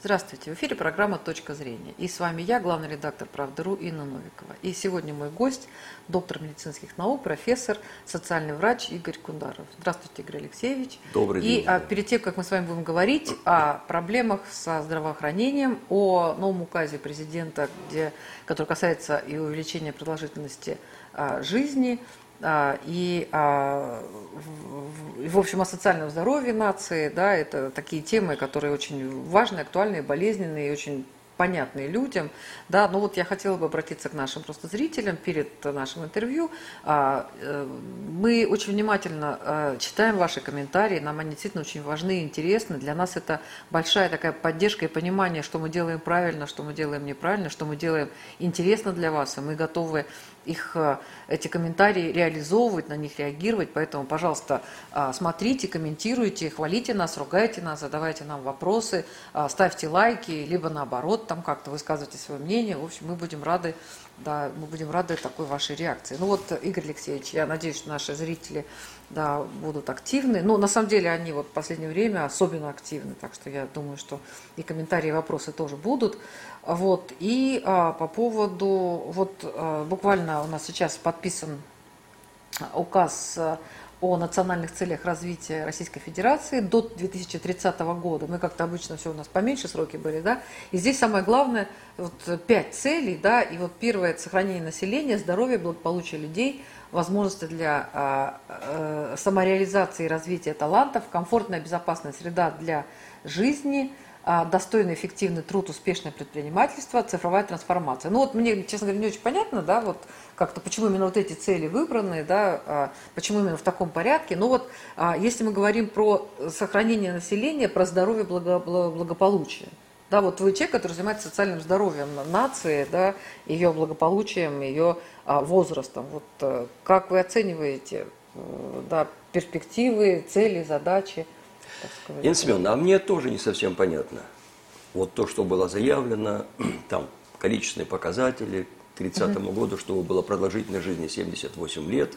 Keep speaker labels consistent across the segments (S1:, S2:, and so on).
S1: Здравствуйте, в эфире программа «Точка зрения». И с вами я, главный редактор «Правда.ру» Инна Новикова. И сегодня мой гость, доктор медицинских наук, профессор, социальный врач Игорь Кундаров. Здравствуйте, Игорь Алексеевич.
S2: Добрый день.
S1: И а, перед тем, как мы с вами будем говорить о проблемах со здравоохранением, о новом указе президента, где, который касается и увеличения продолжительности а, жизни, и, а, в, общем, о социальном здоровье нации, да, это такие темы, которые очень важны, актуальны, болезненные и очень понятные людям, да, но вот я хотела бы обратиться к нашим просто зрителям перед нашим интервью. А, э, мы очень внимательно читаем ваши комментарии, нам они действительно очень важны и интересны. Для нас это большая такая поддержка и понимание, что мы делаем правильно, что мы делаем неправильно, что мы делаем интересно для вас, и мы готовы их, э, эти комментарии реализовывать, на них реагировать. Поэтому, пожалуйста, а, смотрите, комментируйте, хвалите нас, ругайте нас, задавайте нам вопросы, а, ставьте лайки, либо наоборот, там как-то высказывайте свое мнение. В общем, мы будем рады, да, мы будем рады такой вашей реакции. Ну вот, Игорь Алексеевич, я надеюсь, что наши зрители да, будут активны. Но на самом деле они вот в последнее время особенно активны, так что я думаю, что и комментарии, и вопросы тоже будут. Вот. И а, по поводу, вот а, буквально у нас сейчас подписан указ а, о национальных целях развития Российской Федерации до 2030 года. Мы как-то обычно все у нас поменьше сроки были, да. И здесь самое главное, вот пять целей, да, и вот первое – это сохранение населения, здоровья, благополучия людей, возможности для а, а, самореализации и развития талантов, комфортная безопасная среда для жизни – достойный, эффективный труд, успешное предпринимательство, цифровая трансформация. Ну вот мне, честно говоря, не очень понятно, да, вот как-то почему именно вот эти цели выбраны, да, а, почему именно в таком порядке. Но вот а, если мы говорим про сохранение населения, про здоровье, благо, благополучие, да, вот вы человек, который занимается социальным здоровьем нации, да, ее благополучием, ее возрастом. Вот э, как вы оцениваете да, перспективы, цели, задачи?
S2: Инна Семеновна, а мне тоже не совсем понятно. Вот то, что было заявлено, там количественные показатели к 30 угу. году, что было продолжительной жизни 78 лет.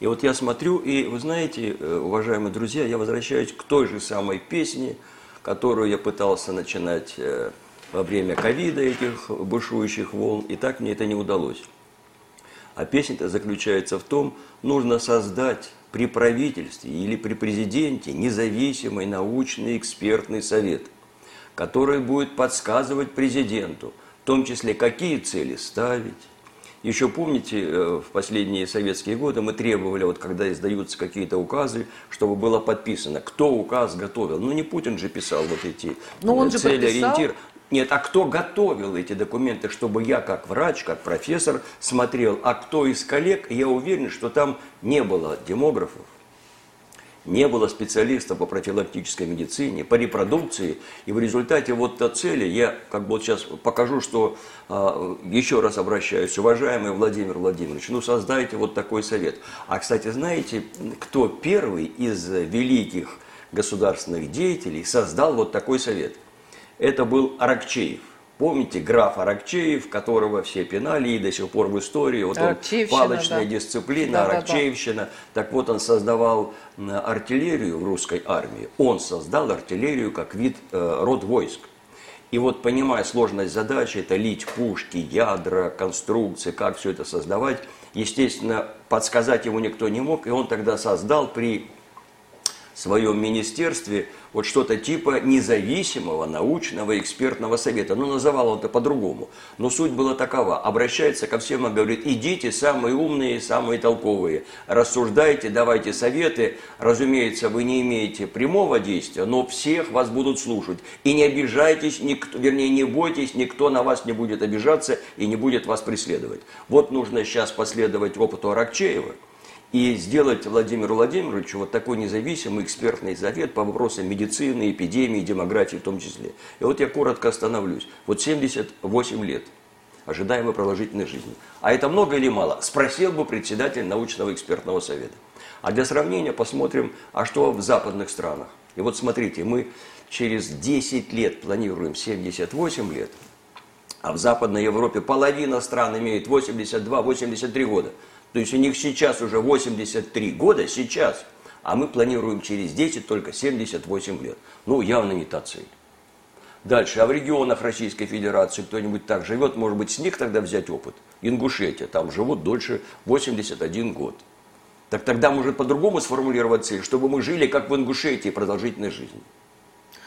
S2: И вот я смотрю, и вы знаете, э, уважаемые друзья, я возвращаюсь к той же самой песне, которую я пытался начинать э, во время ковида этих бушующих волн, и так мне это не удалось. А песня-то заключается в том, нужно создать при правительстве или при президенте независимый научный экспертный совет, который будет подсказывать президенту, в том числе какие цели ставить. Еще помните, э, в последние советские годы мы требовали, вот когда издаются какие-то указы, чтобы было подписано, кто указ готовил. Ну не Путин же писал вот эти
S1: Но он цели, ориентиры.
S2: Нет, а кто готовил эти документы, чтобы я как врач, как профессор смотрел, а кто из коллег, я уверен, что там не было демографов, не было специалистов по профилактической медицине, по репродукции. И в результате вот та цели, я как бы вот сейчас покажу, что э, еще раз обращаюсь, уважаемый Владимир Владимирович, ну создайте вот такой совет. А, кстати, знаете, кто первый из великих государственных деятелей создал вот такой совет? Это был Аракчеев. Помните граф Аракчеев, которого все пинали и до сих пор в истории, вот он палочная да. дисциплина, да, Аракчеевщина. Да, да. Так вот он создавал артиллерию в русской армии. Он создал артиллерию как вид, э, род войск. И вот понимая сложность задачи, это лить пушки, ядра, конструкции, как все это создавать, естественно, подсказать ему никто не мог, и он тогда создал при своем министерстве вот что-то типа независимого научного экспертного совета. Ну, называл это по-другому. Но суть была такова. Обращается ко всем и говорит, идите, самые умные, самые толковые, рассуждайте, давайте советы. Разумеется, вы не имеете прямого действия, но всех вас будут слушать. И не обижайтесь, никто, вернее, не бойтесь, никто на вас не будет обижаться и не будет вас преследовать. Вот нужно сейчас последовать опыту Аракчеева – и сделать Владимиру Владимировичу вот такой независимый экспертный совет по вопросам медицины, эпидемии, демографии в том числе. И вот я коротко остановлюсь. Вот 78 лет ожидаемой продолжительной жизни. А это много или мало? Спросил бы председатель научного экспертного совета. А для сравнения посмотрим, а что в западных странах. И вот смотрите, мы через 10 лет планируем 78 лет, а в Западной Европе половина стран имеет 82-83 года. То есть у них сейчас уже 83 года, сейчас, а мы планируем через 10 только 78 лет. Ну, явно не та цель. Дальше, а в регионах Российской Федерации кто-нибудь так живет, может быть, с них тогда взять опыт? Ингушетия, там живут дольше 81 год. Так тогда может по-другому сформулировать цель, чтобы мы жили как в Ингушетии продолжительной жизнью.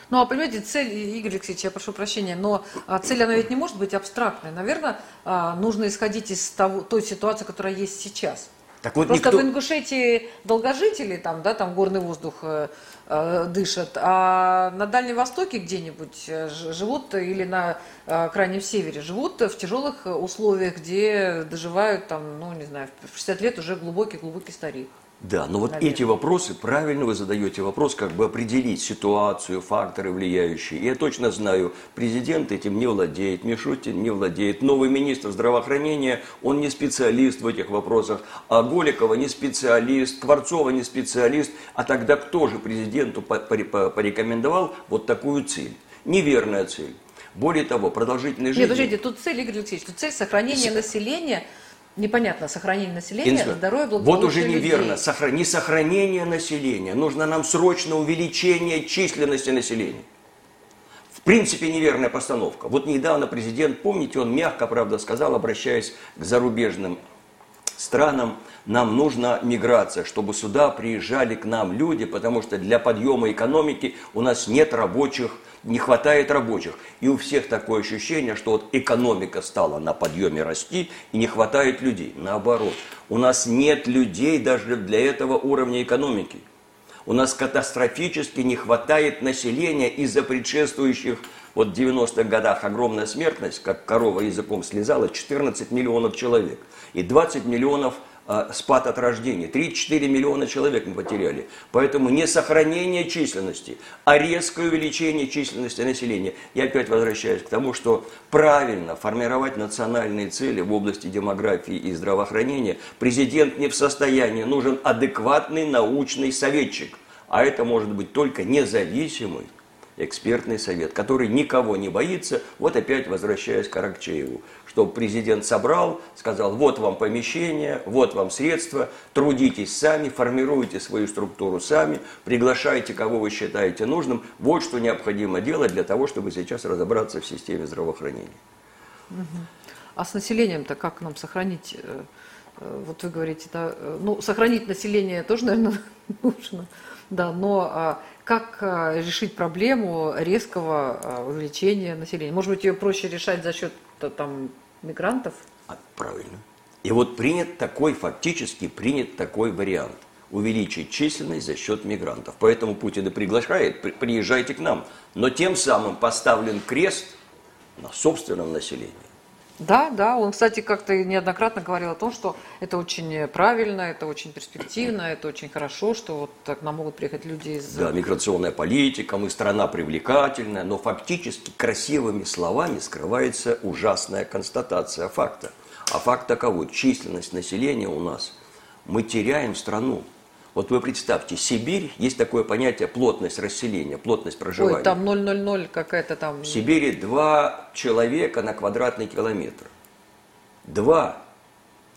S1: Ну, а понимаете, цель, Игорь Алексеевич, я прошу прощения, но а, цель, она ведь не может быть абстрактной. Наверное, а, нужно исходить из того, той ситуации, которая есть сейчас. Так вот Просто никто... в Ингушетии долгожители, там, да, там горный воздух э, э, дышат, а на Дальнем Востоке где-нибудь э, живут или на э, крайнем севере живут в тяжелых условиях, где доживают там, ну, не знаю, в 60 лет уже глубокий-глубокий старик.
S2: Да, но вот Наверное. эти вопросы, правильно вы задаете вопрос, как бы определить ситуацию, факторы влияющие. Я точно знаю, президент этим не владеет, Мишутин не владеет, новый министр здравоохранения, он не специалист в этих вопросах, а Голикова не специалист, Кварцова не специалист, а тогда кто же президенту порекомендовал вот такую цель? Неверная цель. Более того, продолжительность жизни... Нет,
S1: подождите, тут цель, Игорь Алексеевич, тут цель сохранения С... населения непонятно, сохранение населения, Инспектор, здоровье,
S2: благополучие Вот уже неверно. Сохра... Не сохранение населения. Нужно нам срочно увеличение численности населения. В принципе, неверная постановка. Вот недавно президент, помните, он мягко, правда, сказал, обращаясь к зарубежным странам, нам нужна миграция, чтобы сюда приезжали к нам люди, потому что для подъема экономики у нас нет рабочих не хватает рабочих. И у всех такое ощущение, что вот экономика стала на подъеме расти и не хватает людей. Наоборот, у нас нет людей даже для этого уровня экономики. У нас катастрофически не хватает населения из-за предшествующих вот в 90-х годах огромная смертность, как корова языком слезала, 14 миллионов человек. И 20 миллионов а, спад от рождения. 3-4 миллиона человек мы потеряли. Поэтому не сохранение численности, а резкое увеличение численности населения. Я опять возвращаюсь к тому, что правильно формировать национальные цели в области демографии и здравоохранения президент не в состоянии. Нужен адекватный научный советчик. А это может быть только независимый экспертный совет, который никого не боится. Вот опять возвращаясь к Аракчееву что президент собрал, сказал, вот вам помещение, вот вам средства, трудитесь сами, формируйте свою структуру сами, приглашайте, кого вы считаете нужным. Вот что необходимо делать для того, чтобы сейчас разобраться в системе здравоохранения.
S1: А с населением-то как нам сохранить? Э, э, вот вы говорите, да, э, ну, сохранить население тоже, наверное, нужно, да, но а, как решить проблему резкого увеличения населения? Может быть, ее проще решать за счет там мигрантов?
S2: А, правильно. И вот принят такой, фактически принят такой вариант. Увеличить численность за счет мигрантов. Поэтому Путин и приглашает, при, приезжайте к нам. Но тем самым поставлен крест на собственном населении.
S1: Да, да, он, кстати, как-то неоднократно говорил о том, что это очень правильно, это очень перспективно, это очень хорошо, что вот так нам могут приехать люди из...
S2: Да, миграционная политика, мы страна привлекательная, но фактически красивыми словами скрывается ужасная констатация факта. А факт таковой, численность населения у нас, мы теряем страну. Вот вы представьте, Сибирь, есть такое понятие плотность расселения, плотность проживания. Ой,
S1: там 0,00 какая-то там...
S2: В Сибири два человека на квадратный километр. Два.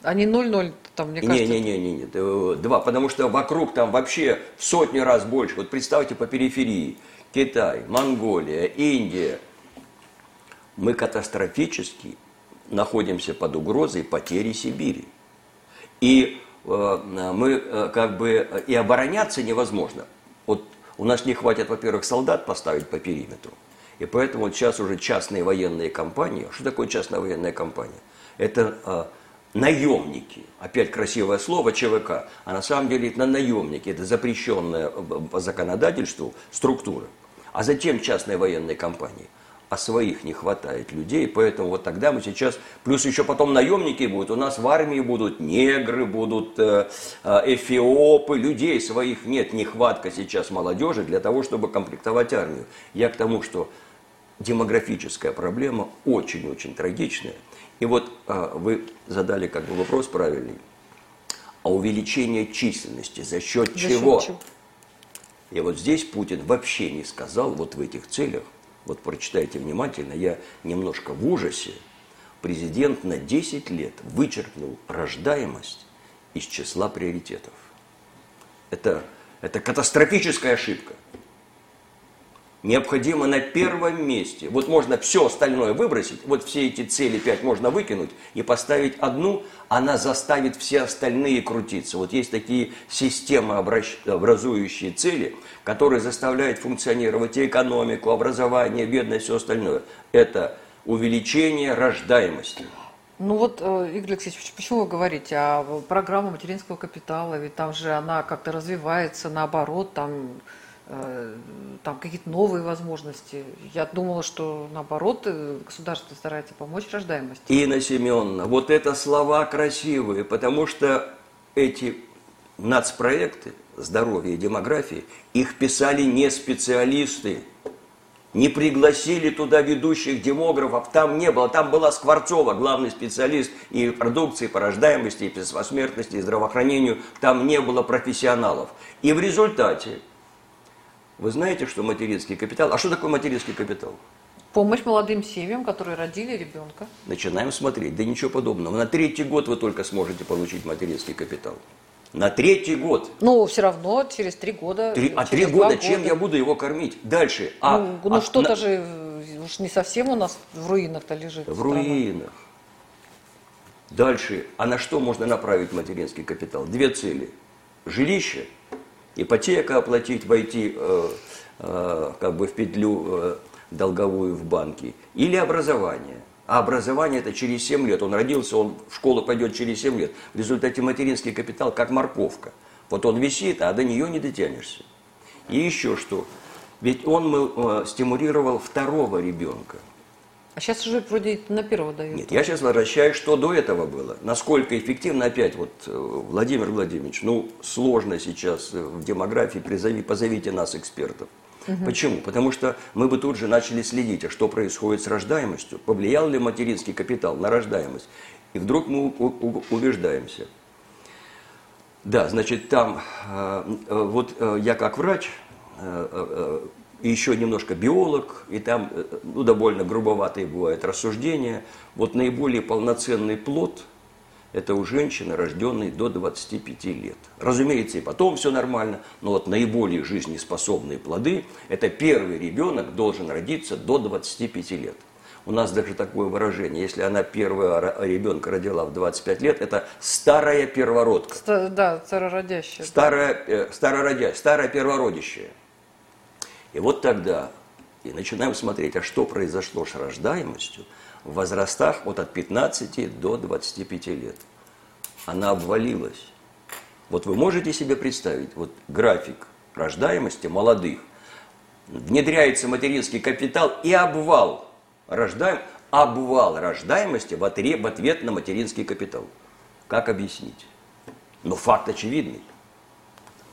S1: А не 0,0 там, мне кажется...
S2: Не, не, не, не, не, два, потому что вокруг там вообще в сотни раз больше. Вот представьте по периферии. Китай, Монголия, Индия. Мы катастрофически находимся под угрозой потери Сибири. И мы э, как бы э, и обороняться невозможно. Вот у нас не хватит, во-первых, солдат поставить по периметру. И поэтому сейчас уже частные военные компании. Что такое частная военная компания? Это э, наемники. Опять красивое слово ЧВК. А на самом деле это наемники. Это запрещенная по законодательству структура. А затем частные военные компании а своих не хватает людей, поэтому вот тогда мы сейчас, плюс еще потом наемники будут, у нас в армии будут негры, будут э, э, эфиопы, людей своих нет, нехватка сейчас молодежи для того, чтобы комплектовать армию. Я к тому, что демографическая проблема очень-очень трагичная. И вот э, вы задали как бы вопрос правильный. А увеличение численности за счет за чего? Счет чего? И вот здесь Путин вообще не сказал вот в этих целях, вот прочитайте внимательно, я немножко в ужасе. Президент на 10 лет вычеркнул рождаемость из числа приоритетов. Это, это катастрофическая ошибка. Необходимо на первом месте. Вот можно все остальное выбросить, вот все эти цели пять можно выкинуть и поставить одну, она заставит все остальные крутиться. Вот есть такие системы образующие цели, которые заставляют функционировать и экономику, образование, бедность, все остальное. Это увеличение рождаемости.
S1: Ну вот, э, Игорь Алексеевич, почему вы говорите о программе материнского капитала? Ведь там же она как-то развивается, наоборот, там Э, там какие-то новые возможности. Я думала, что наоборот э, государство старается помочь рождаемости.
S2: Инна Семеновна, вот это слова красивые, потому что эти нацпроекты здоровья и демографии, их писали не специалисты, не пригласили туда ведущих демографов, там не было, там была Скворцова, главный специалист и продукции, по рождаемости, и по смертности, и здравоохранению, там не было профессионалов. И в результате вы знаете, что материнский капитал... А что такое материнский капитал?
S1: Помощь молодым семьям, которые родили ребенка.
S2: Начинаем смотреть. Да ничего подобного. На третий год вы только сможете получить материнский капитал. На третий год.
S1: Ну, все равно через три года.
S2: Три, а три года, года чем я буду его кормить? Дальше. А,
S1: ну, ну а, что-то на... же уж не совсем у нас в руинах-то лежит.
S2: В страна. руинах. Дальше. А на что можно направить материнский капитал? Две цели. Жилище – ипотека оплатить, войти э, э, как бы в петлю э, долговую в банке, или образование. А образование это через 7 лет. Он родился, он в школу пойдет через 7 лет. В результате материнский капитал как морковка. Вот он висит, а до нее не дотянешься. И еще что. Ведь он э, стимулировал второго ребенка.
S1: А сейчас уже вроде на первого дают.
S2: Нет, я сейчас возвращаюсь, что до этого было. Насколько эффективно, опять, вот, э, Владимир Владимирович, ну, сложно сейчас э, в демографии, призови, позовите нас, экспертов. Угу. Почему? Потому что мы бы тут же начали следить, а что происходит с рождаемостью, повлиял ли материнский капитал на рождаемость. И вдруг мы убеждаемся. Да, значит, там, э, вот я как врач, и еще немножко биолог, и там э, ну, довольно грубоватые бывают рассуждения. Вот наиболее полноценный плод – это у женщины, рожденной до 25 лет. Разумеется, и потом все нормально, но вот наиболее жизнеспособные плоды – это первый ребенок должен родиться до 25 лет. У нас даже такое выражение, если она первого ребенка родила в 25 лет, это старая первородка.
S1: Ста- да, старородящая.
S2: Старая, да. э, старородящая, старая первородящая. И вот тогда и начинаем смотреть, а что произошло с рождаемостью в возрастах вот от 15 до 25 лет. Она обвалилась. Вот вы можете себе представить, вот график рождаемости молодых, внедряется материнский капитал и обвал рождаем, обвал рождаемости в ответ на материнский капитал. Как объяснить? Но факт очевидный.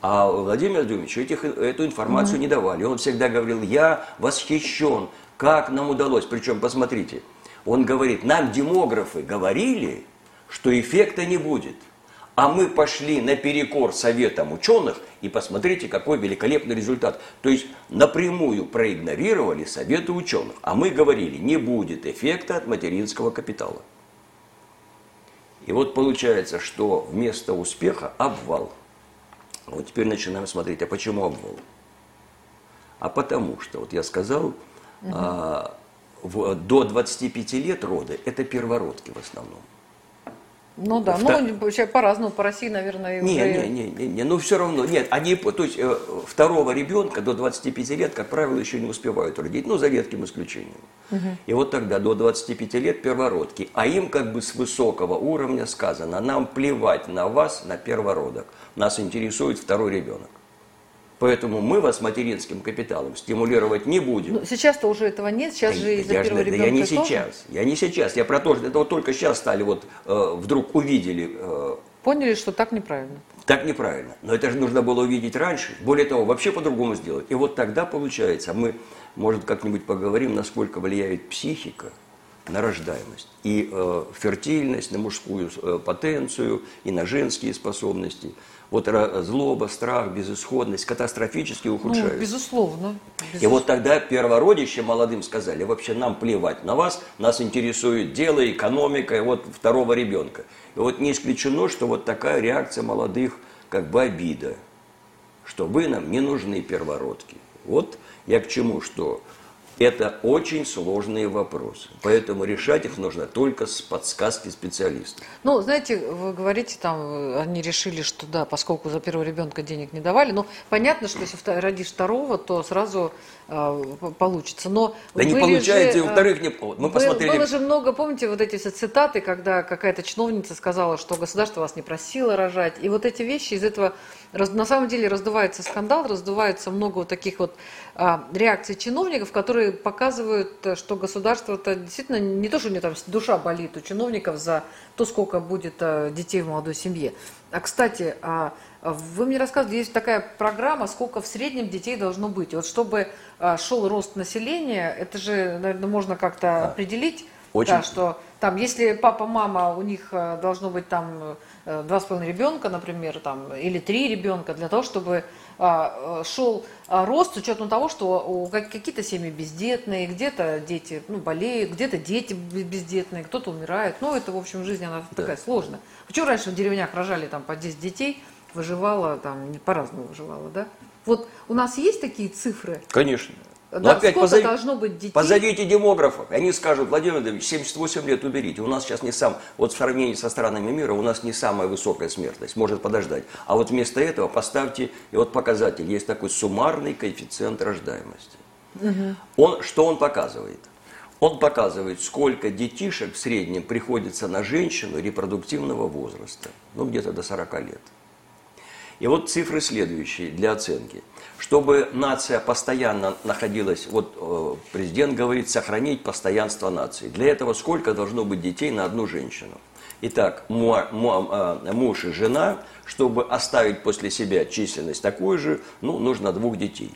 S2: А Владимир Владимирович этих, эту информацию mm-hmm. не давали. Он всегда говорил, я восхищен, как нам удалось. Причем, посмотрите, он говорит, нам демографы говорили, что эффекта не будет. А мы пошли наперекор советам ученых, и посмотрите, какой великолепный результат. То есть напрямую проигнорировали советы ученых. А мы говорили, не будет эффекта от материнского капитала. И вот получается, что вместо успеха обвал – вот теперь начинаем смотреть, а почему обвал? А потому что, вот я сказал, угу. а, в, до 25 лет роды – это первородки в основном.
S1: Ну да, Втор... ну по-разному, по России, наверное,
S2: не, уже... не, не, не, не, ну все равно, нет, они, то есть э, второго ребенка до 25 лет, как правило, еще не успевают родить, ну за редким исключением. Угу. И вот тогда до 25 лет первородки, а им как бы с высокого уровня сказано, нам плевать на вас, на первородок, нас интересует второй ребенок. Поэтому мы вас материнским капиталом стимулировать не будем.
S1: Ну, сейчас-то уже этого нет, сейчас да, же из-за первого
S2: ребенка да я не тоже? сейчас, я не сейчас, я про то, что это вот только сейчас стали вот э, вдруг увидели. Э,
S1: Поняли, что так неправильно.
S2: Так неправильно. Но это же нужно было увидеть раньше. Более того, вообще по-другому сделать. И вот тогда получается, мы, может, как-нибудь поговорим, насколько влияет психика на рождаемость. И э, фертильность, на мужскую э, потенцию, и на женские способности – вот злоба, страх, безысходность катастрофически ну, ухудшаются.
S1: Ну, безусловно, безусловно.
S2: И вот тогда первородище молодым сказали, вообще нам плевать на вас, нас интересует дело, экономика, и вот второго ребенка. И вот не исключено, что вот такая реакция молодых, как бы обида, что вы нам не нужны первородки. Вот Я к чему, что это очень сложные вопросы. Поэтому решать их нужно только с подсказки специалистов.
S1: Ну, знаете, вы говорите, там, они решили, что да, поскольку за первого ребенка денег не давали, ну, понятно, что если родишь второго, то сразу э, получится. Но
S2: да не получается, же, и во-вторых, не... Мы
S1: был, посмотрели... Было же много, помните, вот эти все цитаты, когда какая-то чиновница сказала, что государство вас не просило рожать. И вот эти вещи из этого на самом деле раздувается скандал, раздувается много вот таких вот а, реакций чиновников, которые показывают, э, что государство-то действительно не то, что у него там душа болит у чиновников за то, сколько будет а, детей в молодой семье. А, кстати, а, вы мне рассказывали, есть такая программа, сколько в среднем детей должно быть. вот чтобы а, шел рост населения, это же, наверное, можно как-то да. определить, Очень... Да, что там, если папа, мама, у них а, должно быть там Э, два с половиной ребенка, например, там, или три ребенка, для того, чтобы а, э, шел а, рост с учетом того, что какие-то семьи бездетные, где-то дети ну, болеют, где-то дети бездетные, кто-то умирает. Ну, это, в общем, жизнь, она да. такая сложная. Почему раньше в деревнях рожали там по 10 детей, выживала там, по-разному выживала, да? Вот у нас есть такие цифры?
S2: Конечно.
S1: Но да, опять позови, должно быть детей?
S2: Позовите демографов. Они скажут, Владимир Владимирович, 78 лет уберите. У нас сейчас не сам, вот в сравнении со странами мира, у нас не самая высокая смертность, может подождать. А вот вместо этого поставьте, и вот показатель, есть такой суммарный коэффициент рождаемости. Угу. Он, что он показывает? Он показывает, сколько детишек в среднем приходится на женщину репродуктивного возраста, ну где-то до 40 лет. И вот цифры следующие для оценки – чтобы нация постоянно находилась, вот э, президент говорит, сохранить постоянство нации. Для этого сколько должно быть детей на одну женщину? Итак, э, муж и жена, чтобы оставить после себя численность такую же, ну, нужно двух детей.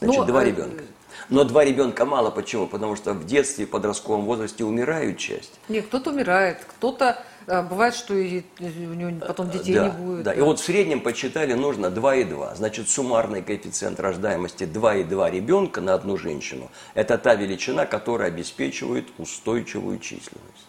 S2: Значит, Но, два э, ребенка. Но два ребенка мало. Почему? Потому что в детстве, в подростковом возрасте умирают часть.
S1: Нет, кто-то умирает, кто-то а, бывает, что и у него потом детей
S2: да,
S1: не будет.
S2: Да. да, и вот в среднем почитали нужно 2,2. Значит, суммарный коэффициент рождаемости 2,2 ребенка на одну женщину. Это та величина, которая обеспечивает устойчивую численность.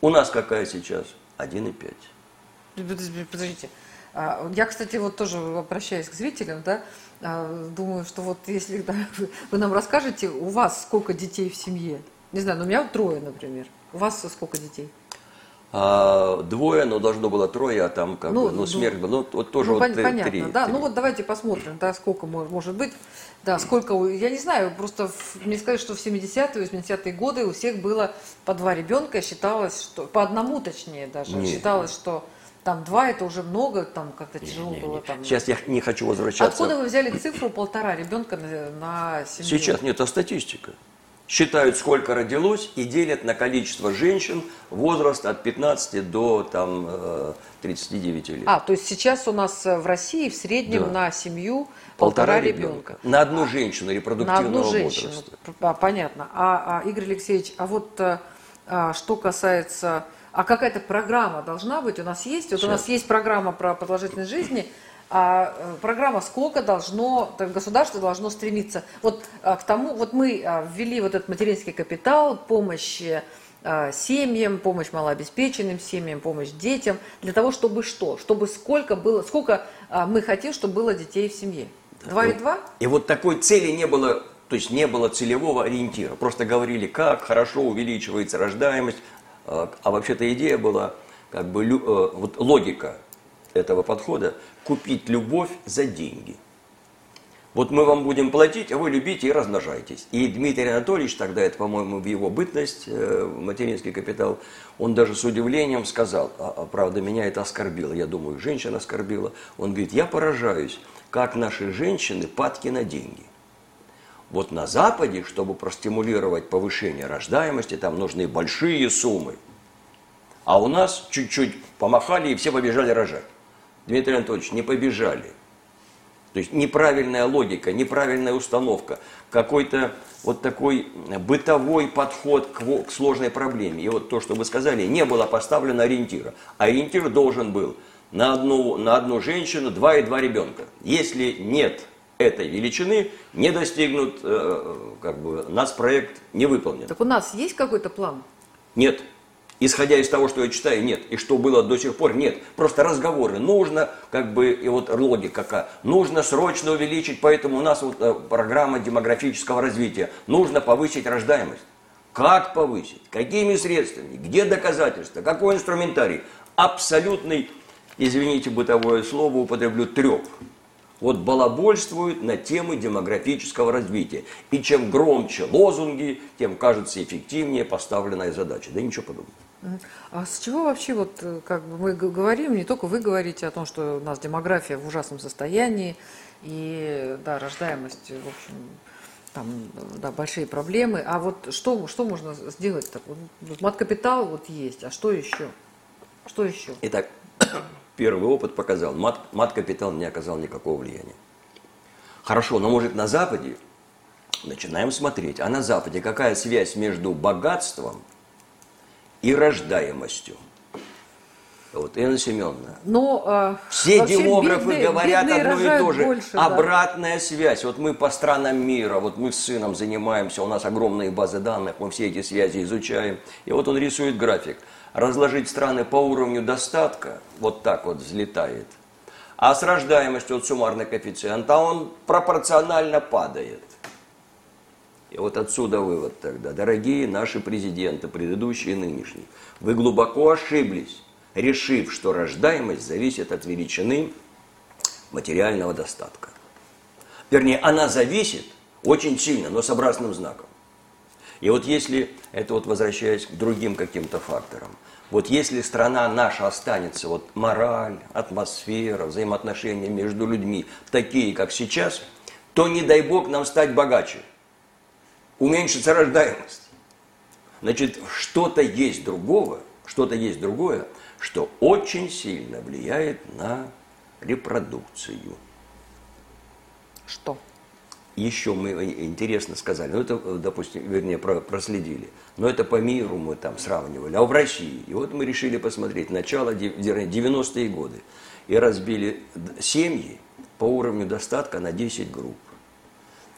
S2: У нас какая сейчас? 1,5.
S1: Подождите. А, я, кстати, вот тоже обращаюсь к зрителям, да, а, думаю, что вот если да, вы нам расскажете, у вас сколько детей в семье? Не знаю, но у меня трое, например. У вас сколько детей?
S2: А, двое, но должно было трое, а там как ну, бы, ну, ну смерть была, ну, вот тоже ну, вот
S1: понятно,
S2: три.
S1: да,
S2: три.
S1: ну вот давайте посмотрим, да, сколько может быть, да, сколько, я не знаю, просто мне сказали, что в 70-е, 80-е годы у всех было по два ребенка, считалось, что, по одному точнее даже, Нет. считалось, что там два это уже много, там как-то тяжело не, было. Там.
S2: Сейчас я не хочу возвращаться.
S1: Откуда вы взяли цифру полтора ребенка на, на семью?
S2: Сейчас нет, это статистика считают, сколько родилось, и делят на количество женщин возраст от 15 до там, 39 э, лет.
S1: А, то есть сейчас у нас э, в России в среднем да. на семью полтора, полтора ребенка. ребенка.
S2: На одну женщину репродуктивного на одну женщину. возраста.
S1: Понятно. А, а, Игорь Алексеевич, а вот а, а что касается... А какая-то программа должна быть? У нас есть? Вот Сейчас. у нас есть программа про продолжительность жизни – а э, программа сколько должно, государство должно стремиться. Вот а, к тому, вот мы а, ввели вот этот материнский капитал, помощь а, семьям, помощь малообеспеченным семьям, помощь детям, для того, чтобы что? Чтобы сколько было, сколько мы хотим, чтобы было детей в семье? Два и два?
S2: И вот такой цели не было, то есть не было целевого ориентира. Просто говорили, как хорошо увеличивается рождаемость, а вообще-то идея была, как бы, э, вот логика этого подхода – купить любовь за деньги. Вот мы вам будем платить, а вы любите и размножайтесь. И Дмитрий Анатольевич, тогда это, по-моему, в его бытность, э, материнский капитал, он даже с удивлением сказал, а, а правда, меня это оскорбило, я думаю, женщина оскорбила. Он говорит, я поражаюсь, как наши женщины падки на деньги. Вот на Западе, чтобы простимулировать повышение рождаемости, там нужны большие суммы. А у нас чуть-чуть помахали и все побежали рожать. Дмитрий Анатольевич, не побежали. То есть неправильная логика, неправильная установка, какой-то вот такой бытовой подход к, к сложной проблеме. И вот то, что вы сказали, не было поставлено ориентира. А ориентир должен был на одну, на одну женщину два и два ребенка. Если нет этой величины, не достигнут, э, как бы, нас проект не выполнен.
S1: Так у нас есть какой-то план?
S2: Нет. Исходя из того, что я читаю, нет. И что было до сих пор, нет. Просто разговоры. Нужно, как бы, и вот логика какая. Нужно срочно увеличить, поэтому у нас вот э, программа демографического развития. Нужно повысить рождаемость. Как повысить? Какими средствами? Где доказательства? Какой инструментарий? Абсолютный, извините, бытовое слово употреблю, треп вот балабольствуют на темы демографического развития. И чем громче лозунги, тем кажется эффективнее поставленная задача. Да ничего подобного.
S1: А с чего вообще вот э, как бы мы говорим, не только вы говорите о том, что у нас демография в ужасном состоянии, и да, рождаемость, в общем, там да, большие проблемы. А вот что, что можно сделать-то? Вот, мат-капитал вот есть, а что еще? Что еще?
S2: Итак, Первый опыт показал, мат, мат-капитал не оказал никакого влияния. Хорошо, но может на Западе начинаем смотреть, а на Западе какая связь между богатством и рождаемостью? Вот, Инна Семеновна.
S1: Но,
S2: э, Все демографы бедные, говорят бедные одно и то же. Больше, Обратная да. связь. Вот мы по странам мира, вот мы с сыном занимаемся, у нас огромные базы данных, мы все эти связи изучаем. И вот он рисует график разложить страны по уровню достатка, вот так вот взлетает, а с рождаемостью, вот суммарный коэффициент, а он пропорционально падает. И вот отсюда вывод тогда. Дорогие наши президенты, предыдущие и нынешние, вы глубоко ошиблись, решив, что рождаемость зависит от величины материального достатка. Вернее, она зависит очень сильно, но с обратным знаком. И вот если, это вот возвращаясь к другим каким-то факторам, вот если страна наша останется, вот мораль, атмосфера, взаимоотношения между людьми такие, как сейчас, то не дай бог нам стать богаче. Уменьшится рождаемость. Значит, что-то есть другого, что-то есть другое, что очень сильно влияет на репродукцию.
S1: Что?
S2: еще мы интересно сказали, ну это, допустим, вернее, проследили, но это по миру мы там сравнивали, а в России. И вот мы решили посмотреть начало 90-е годы и разбили семьи по уровню достатка на 10 групп.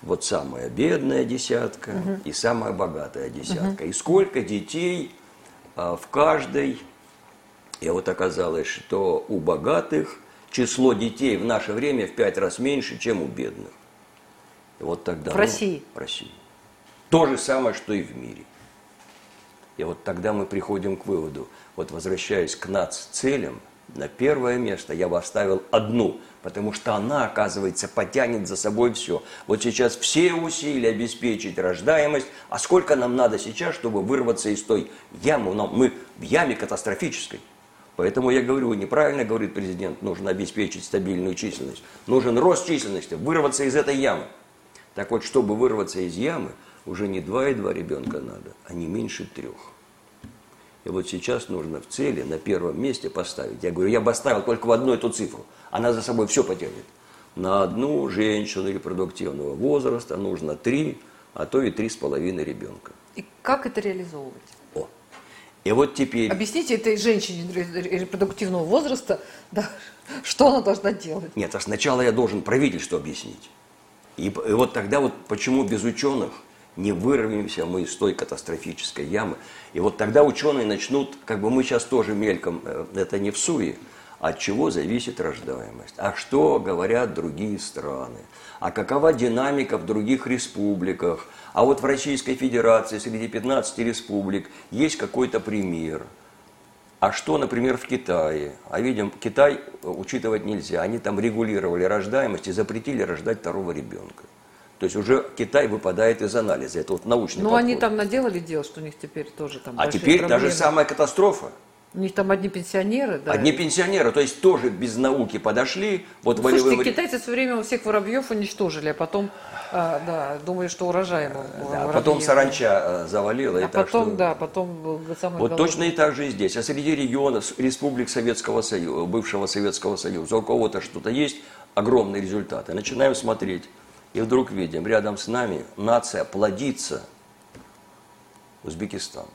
S2: Вот самая бедная десятка угу. и самая богатая десятка. Угу. И сколько детей а, в каждой. И вот оказалось, что у богатых число детей в наше время в пять раз меньше, чем у бедных. И вот тогда,
S1: в ну, России?
S2: В России. То же самое, что и в мире. И вот тогда мы приходим к выводу, вот возвращаясь к нац-целям, на первое место я бы оставил одну, потому что она, оказывается, потянет за собой все. Вот сейчас все усилия обеспечить рождаемость, а сколько нам надо сейчас, чтобы вырваться из той ямы? Мы в яме катастрофической. Поэтому я говорю, неправильно говорит президент, нужно обеспечить стабильную численность. Нужен рост численности, вырваться из этой ямы. Так вот, чтобы вырваться из ямы, уже не два и два ребенка надо, а не меньше трех. И вот сейчас нужно в цели на первом месте поставить. Я говорю, я бы оставил только в одну эту цифру. Она за собой все потянет. На одну женщину репродуктивного возраста нужно три, а то и три с половиной ребенка.
S1: И как это реализовывать?
S2: О. И вот теперь...
S1: Объясните этой женщине репродуктивного возраста, да, что она должна делать?
S2: Нет, а сначала я должен правительству объяснить. И, и вот тогда вот почему без ученых не вырвемся мы из той катастрофической ямы. И вот тогда ученые начнут, как бы мы сейчас тоже мельком, э, это не в суе, от чего зависит рождаемость, а что говорят другие страны, а какова динамика в других республиках, а вот в Российской Федерации среди 15 республик есть какой-то пример – а что, например, в Китае? А видим, Китай э, учитывать нельзя. Они там регулировали рождаемость и запретили рождать второго ребенка. То есть уже Китай выпадает из анализа. Это вот научный
S1: Ну, они там наделали дел, что у них теперь тоже там
S2: А теперь проблемы. даже самая катастрофа.
S1: У них там одни пенсионеры, да?
S2: Одни пенсионеры, то есть тоже без науки подошли.
S1: Вот ну, волевым... Слушайте, китайцы все время всех воробьев уничтожили, а потом, а, да, думали, что урожаем.
S2: Да, а потом саранча э, завалила.
S1: А и потом, так, что... да, потом был самый
S2: Вот голодный. точно и так же и здесь. А среди регионов, республик Советского Союза, бывшего Советского Союза, у кого-то что-то есть, огромные результаты. Начинаем смотреть, и вдруг видим, рядом с нами нация плодится. Узбекистан.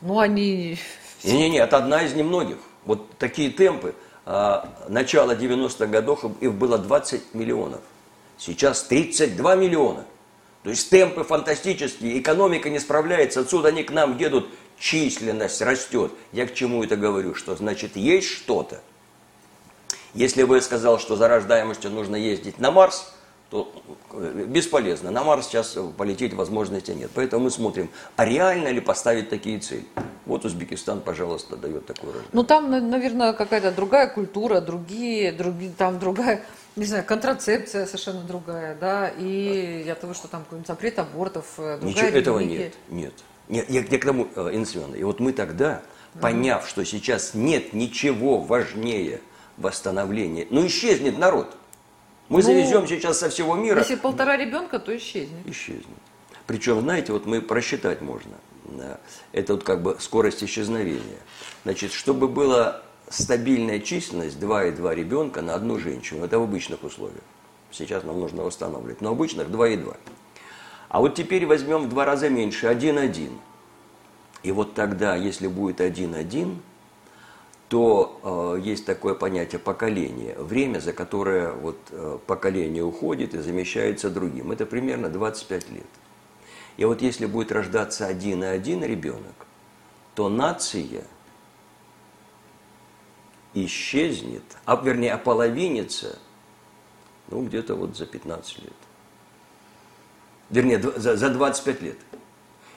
S1: Ну, они
S2: не-не-не, это одна из немногих. Вот такие темпы. А, начало 90-х годов их было 20 миллионов. Сейчас 32 миллиона. То есть темпы фантастические, экономика не справляется, отсюда они к нам едут численность растет. Я к чему это говорю? Что значит есть что-то. Если бы я сказал, что за рождаемостью нужно ездить на Марс, то э, бесполезно. На Марс сейчас полететь возможности нет. Поэтому мы смотрим, а реально ли поставить такие цели. Вот Узбекистан, пожалуйста, дает такой рождение.
S1: Ну там, наверное, какая-то другая культура, другие, другие, там другая, не знаю, контрацепция совершенно другая, да, и я того, что там какой-нибудь запрет абортов, э, другая
S2: Ничего
S1: религия.
S2: этого нет, нет. нет я, я к тому, э, Инна Семеновна, и вот мы тогда, поняв, что сейчас нет ничего важнее восстановления, ну исчезнет народ. Мы
S1: Ну,
S2: завезем сейчас со всего мира.
S1: Если полтора ребенка, то исчезнет.
S2: исчезнет. Причем, знаете, вот мы просчитать можно. Это вот как бы скорость исчезновения. Значит, чтобы была стабильная численность 2,2 ребенка на одну женщину, это в обычных условиях. Сейчас нам нужно восстанавливать. Но обычных 2,2. А вот теперь возьмем в два раза меньше, 1,1. И вот тогда, если будет 1,1, то э, есть такое понятие поколение, время, за которое вот, э, поколение уходит и замещается другим. Это примерно 25 лет. И вот если будет рождаться один и один ребенок, то нация исчезнет, а вернее ополовинится, ну где-то вот за 15 лет. Вернее, за, за 25 лет.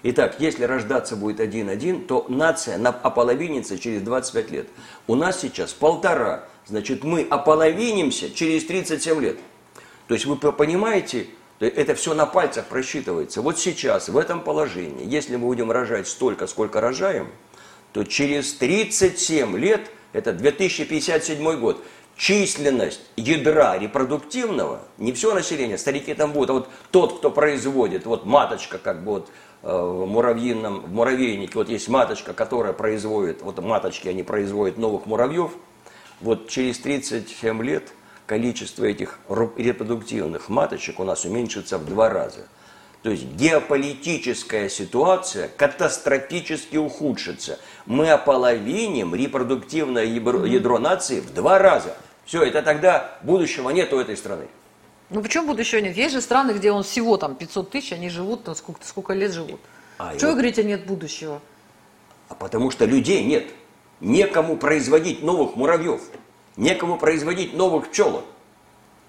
S2: Итак, если рождаться будет один-один, то нация на- ополовинится через 25 лет. У нас сейчас полтора, значит, мы ополовинимся через 37 лет. То есть вы понимаете, то это все на пальцах просчитывается. Вот сейчас, в этом положении, если мы будем рожать столько, сколько рожаем, то через 37 лет, это 2057 год, численность ядра репродуктивного, не все население, старики там будут, а вот тот, кто производит, вот маточка, как бы вот в муравьином, в муравейнике, вот есть маточка, которая производит, вот маточки, они производят новых муравьев, вот через 37 лет количество этих репродуктивных маточек у нас уменьшится в два раза. То есть геополитическая ситуация катастрофически ухудшится. Мы ополовиним репродуктивное ядро, ядро нации в два раза. Все, это тогда будущего нет у этой страны.
S1: Ну почему будущего нет? Есть же страны, где он всего там 500 тысяч, они живут, там сколько, сколько лет живут.
S2: А,
S1: Чего вы
S2: вот-
S1: говорите, нет будущего?
S2: А потому что людей нет. Некому производить новых муравьев. Некому производить новых пчелок.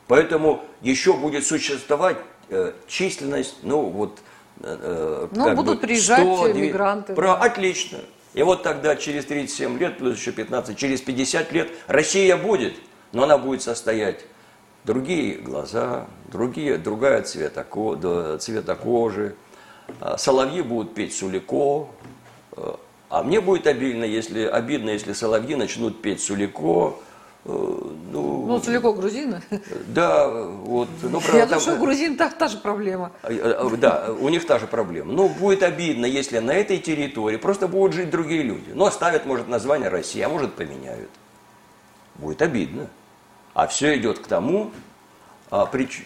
S2: Поэтому еще будет существовать э, численность, ну вот... э,
S1: Ну,
S2: как
S1: будут
S2: бы
S1: приезжать
S2: 100,
S1: мигранты,
S2: Про...
S1: да.
S2: Отлично. И вот тогда через 37 лет, плюс еще 15, через 50 лет Россия будет, но она будет состоять другие глаза, другие, другая цвета, цвета кожи. А Соловьи будут петь Сулико, Э, а мне будет обидно, если, обидно, если соловьи начнут петь Сулико. э, Ну,
S1: Ну, далеко грузины.
S2: да, вот. Ну,
S1: Я
S2: правда,
S1: думаю, что у
S2: там,
S1: грузин та, та же проблема.
S2: э, э, да, у них та же проблема. Но будет обидно, если на этой территории просто будут жить другие люди. Ну, оставят, может, название России, а может, поменяют. Будет обидно. А все идет к тому, а, прич-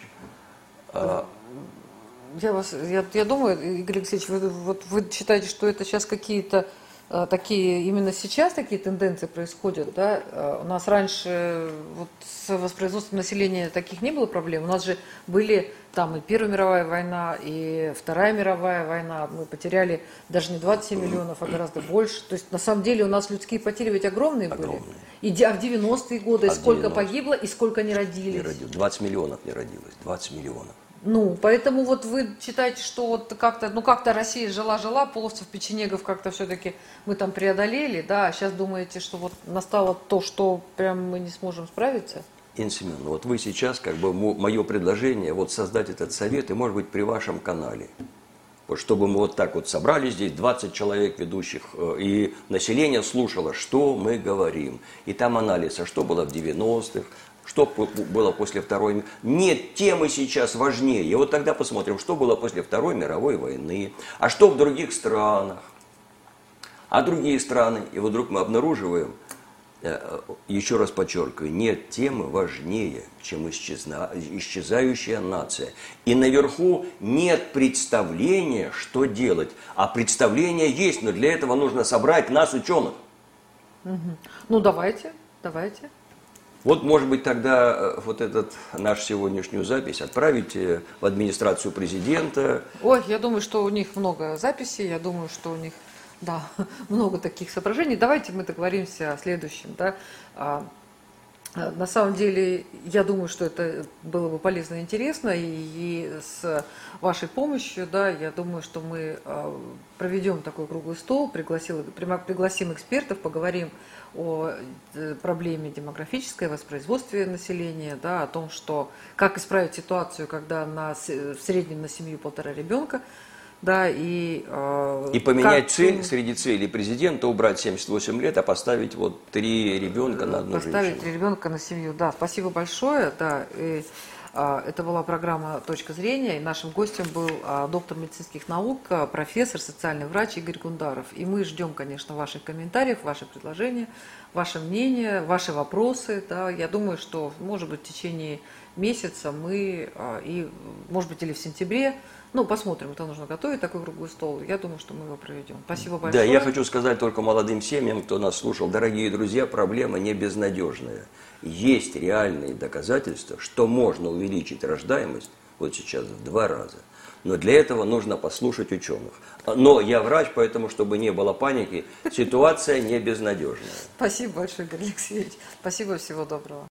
S1: Я, вас, я, я думаю, Игорь Алексеевич, вы, вот вы считаете, что это сейчас какие-то такие, именно сейчас такие тенденции происходят, да? Э, У нас раньше вот с воспроизводством населения таких не было проблем. У нас же были там и Первая мировая война, и Вторая мировая война. Мы потеряли даже не 27 миллионов, а гораздо больше. То есть на самом деле у нас людские потери ведь огромные, были.
S2: Огромные.
S1: И де- а в 90-е годы,
S2: А
S1: сколько
S2: 90-е?
S1: погибло и сколько не
S2: не
S1: родились.
S2: родилось. 20 миллионов не родилось. 20 миллионов.
S1: Ну, поэтому вот вы считаете, что вот как-то, ну как-то Россия жила-жила, половцев, печенегов как-то все-таки мы там преодолели, да, а сейчас думаете, что вот настало то, что прям мы не сможем справиться?
S2: Инна Семеновна, вот вы сейчас, как бы, мое предложение, вот создать этот совет, и, может быть, при вашем канале. Вот чтобы мы вот так вот собрали здесь 20 человек ведущих, э, и население слушало, что мы говорим. И там анализ, а что было в 90-х, что было после Второй Нет темы сейчас важнее. И вот тогда посмотрим, что было после Второй мировой войны, а что в других странах. А другие страны, и вот вдруг мы обнаруживаем, э, еще раз подчеркиваю, нет темы важнее, чем исчезающая нация. И наверху нет представления, что делать. А представление есть, но для этого нужно собрать нас, ученых.
S1: Ну, давайте, давайте.
S2: Вот, может быть, тогда э, вот этот наш сегодняшнюю запись отправите в администрацию президента.
S1: Ой, я думаю, что у них много записей, я думаю, что у них Да, много таких соображений. Давайте мы договоримся о следующем. Да? На самом деле, я думаю, что это было бы полезно и интересно, и, с вашей помощью, да, я думаю, что мы а, проведем такой круглый стол, пригласил, пригласим экспертов, поговорим о э, проблеме демографической, воспроизводстве населения, да, о том, что, как исправить ситуацию, когда на, в среднем на семью полтора ребенка, да, и...
S2: Э, и поменять как... цель среди целей президента, убрать 78 лет, а поставить вот три ребенка на одну
S1: поставить женщину. три ребенка на семью, да. Спасибо большое, да. И, э, это была программа «Точка зрения», и нашим гостем был э, доктор медицинских наук, а, профессор, социальный врач Игорь Гундаров. И мы ждем, конечно, ваших комментариев, ваших предложений, ваше мнение, ваши вопросы. Да. Я думаю, что, может быть, в течение месяца мы, э, и, может быть, или в сентябре, ну, посмотрим, это нужно готовить такой круглый стол. Я думаю, что мы его проведем. Спасибо большое.
S2: Да, я хочу сказать только молодым семьям, кто нас слушал. Дорогие друзья, проблема не безнадежная. Есть реальные доказательства, что можно увеличить рождаемость вот сейчас в два раза. Но для этого нужно послушать ученых. Но я врач, поэтому, чтобы не было паники, ситуация не безнадежная.
S1: Спасибо большое, Игорь Алексеевич. Спасибо, всего доброго.